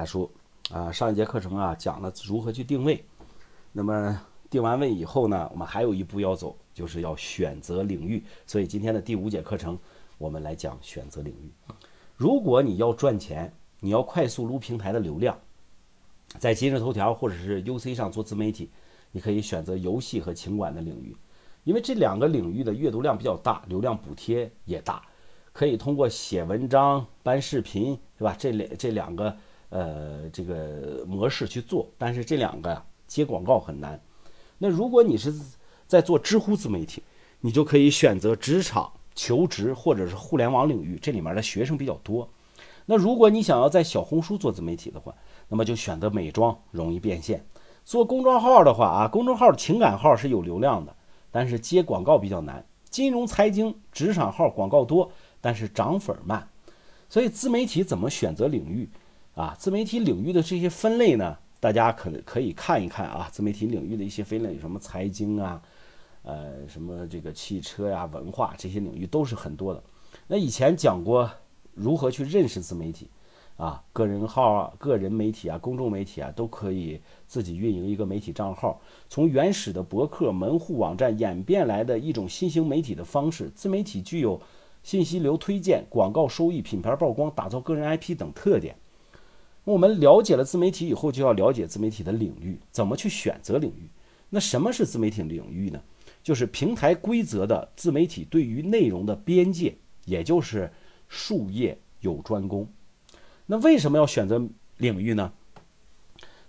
来说，啊，上一节课程啊讲了如何去定位，那么定完位以后呢，我们还有一步要走，就是要选择领域。所以今天的第五节课程，我们来讲选择领域。如果你要赚钱，你要快速撸平台的流量，在今日头条或者是 UC 上做自媒体，你可以选择游戏和情感的领域，因为这两个领域的阅读量比较大，流量补贴也大。可以通过写文章、搬视频，是吧？这两这两个呃这个模式去做，但是这两个接广告很难。那如果你是在做知乎自媒体，你就可以选择职场、求职或者是互联网领域，这里面的学生比较多。那如果你想要在小红书做自媒体的话，那么就选择美妆，容易变现。做公众号的话啊，公众号情感号是有流量的，但是接广告比较难。金融、财经、职场号广告多。但是涨粉慢，所以自媒体怎么选择领域啊？自媒体领域的这些分类呢？大家可可以看一看啊。自媒体领域的一些分类，什么财经啊，呃，什么这个汽车呀、文化这些领域都是很多的。那以前讲过如何去认识自媒体啊，个人号啊、个人媒体啊、公众媒体啊，都可以自己运营一个媒体账号。从原始的博客、门户网站演变来的一种新型媒体的方式，自媒体具有。信息流推荐、广告收益、品牌曝光、打造个人 IP 等特点。我们了解了自媒体以后，就要了解自媒体的领域，怎么去选择领域？那什么是自媒体领域呢？就是平台规则的自媒体对于内容的边界，也就是术业有专攻。那为什么要选择领域呢？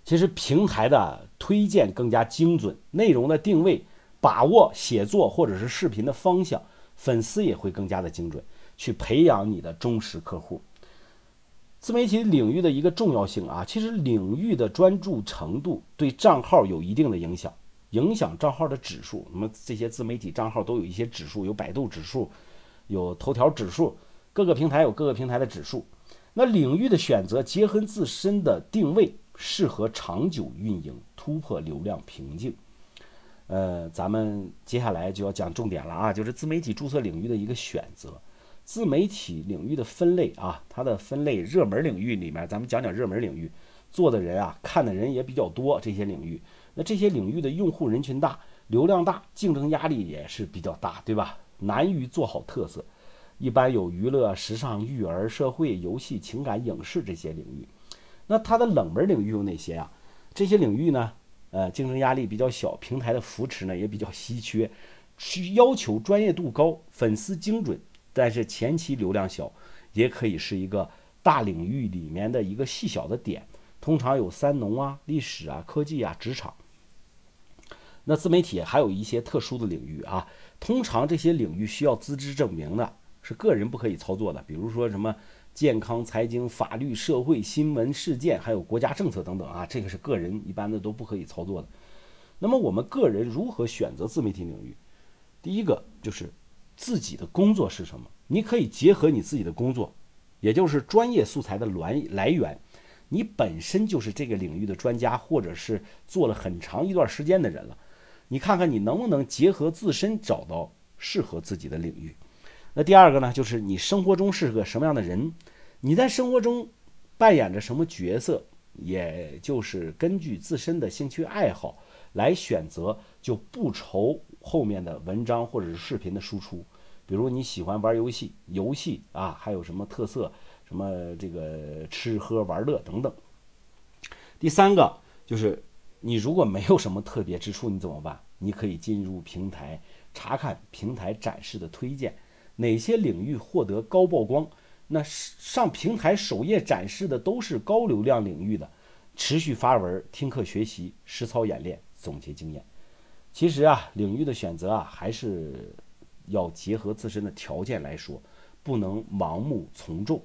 其实平台的推荐更加精准，内容的定位，把握写作或者是视频的方向。粉丝也会更加的精准，去培养你的忠实客户。自媒体领域的一个重要性啊，其实领域的专注程度对账号有一定的影响，影响账号的指数。那么这些自媒体账号都有一些指数，有百度指数，有头条指数，各个平台有各个平台的指数。那领域的选择结合自身的定位，适合长久运营，突破流量瓶颈。呃，咱们接下来就要讲重点了啊，就是自媒体注册领域的一个选择。自媒体领域的分类啊，它的分类热门领域里面，咱们讲讲热门领域，做的人啊，看的人也比较多。这些领域，那这些领域的用户人群大，流量大，竞争压力也是比较大，对吧？难于做好特色。一般有娱乐、时尚、育儿、社会、游戏、情感、影视这些领域。那它的冷门领域有哪些呀？这些领域呢？呃，竞争压力比较小，平台的扶持呢也比较稀缺，需要求专业度高，粉丝精准，但是前期流量小，也可以是一个大领域里面的一个细小的点。通常有三农啊、历史啊、科技啊、职场。那自媒体还有一些特殊的领域啊，通常这些领域需要资质证明的，是个人不可以操作的，比如说什么。健康、财经、法律、社会、新闻事件，还有国家政策等等啊，这个是个人一般的都不可以操作的。那么我们个人如何选择自媒体领域？第一个就是自己的工作是什么？你可以结合你自己的工作，也就是专业素材的来来源，你本身就是这个领域的专家，或者是做了很长一段时间的人了，你看看你能不能结合自身找到适合自己的领域。那第二个呢，就是你生活中是个什么样的人，你在生活中扮演着什么角色，也就是根据自身的兴趣爱好来选择，就不愁后面的文章或者是视频的输出。比如你喜欢玩游戏，游戏啊，还有什么特色，什么这个吃喝玩乐等等。第三个就是你如果没有什么特别之处，你怎么办？你可以进入平台查看平台展示的推荐。哪些领域获得高曝光？那上平台首页展示的都是高流量领域的，持续发文、听课学习、实操演练、总结经验。其实啊，领域的选择啊，还是要结合自身的条件来说，不能盲目从众。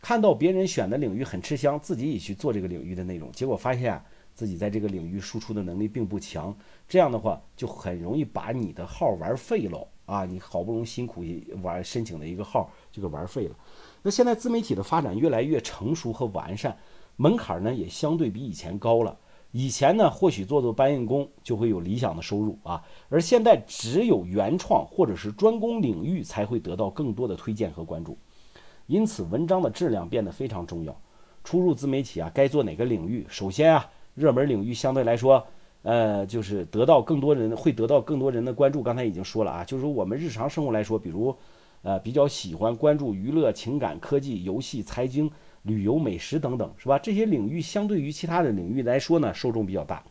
看到别人选的领域很吃香，自己也去做这个领域的内容，结果发现啊，自己在这个领域输出的能力并不强，这样的话就很容易把你的号玩废了。啊，你好不容易辛苦玩申请的一个号就给玩废了。那现在自媒体的发展越来越成熟和完善，门槛呢也相对比以前高了。以前呢或许做做搬运工就会有理想的收入啊，而现在只有原创或者是专攻领域才会得到更多的推荐和关注。因此，文章的质量变得非常重要。初入自媒体啊，该做哪个领域？首先啊，热门领域相对来说，呃，就是得到更多人会得到更多人的关注。刚才已经说了啊，就是我们日常生活来说，比如，呃，比较喜欢关注娱乐、情感、科技、游戏、财经、旅游、美食等等，是吧？这些领域相对于其他的领域来说呢，受众比较大。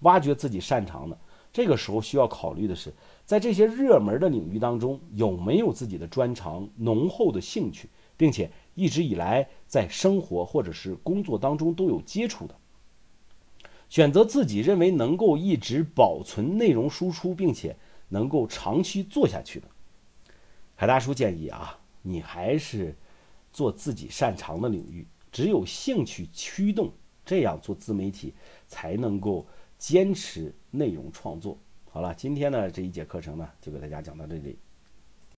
挖掘自己擅长的，这个时候需要考虑的是，在这些热门的领域当中，有没有自己的专长、浓厚的兴趣，并且一直以来在生活或者是工作当中都有接触的。选择自己认为能够一直保存内容输出，并且能够长期做下去的。海大叔建议啊，你还是做自己擅长的领域，只有兴趣驱动，这样做自媒体才能够。坚持内容创作。好了，今天呢这一节课程呢就给大家讲到这里。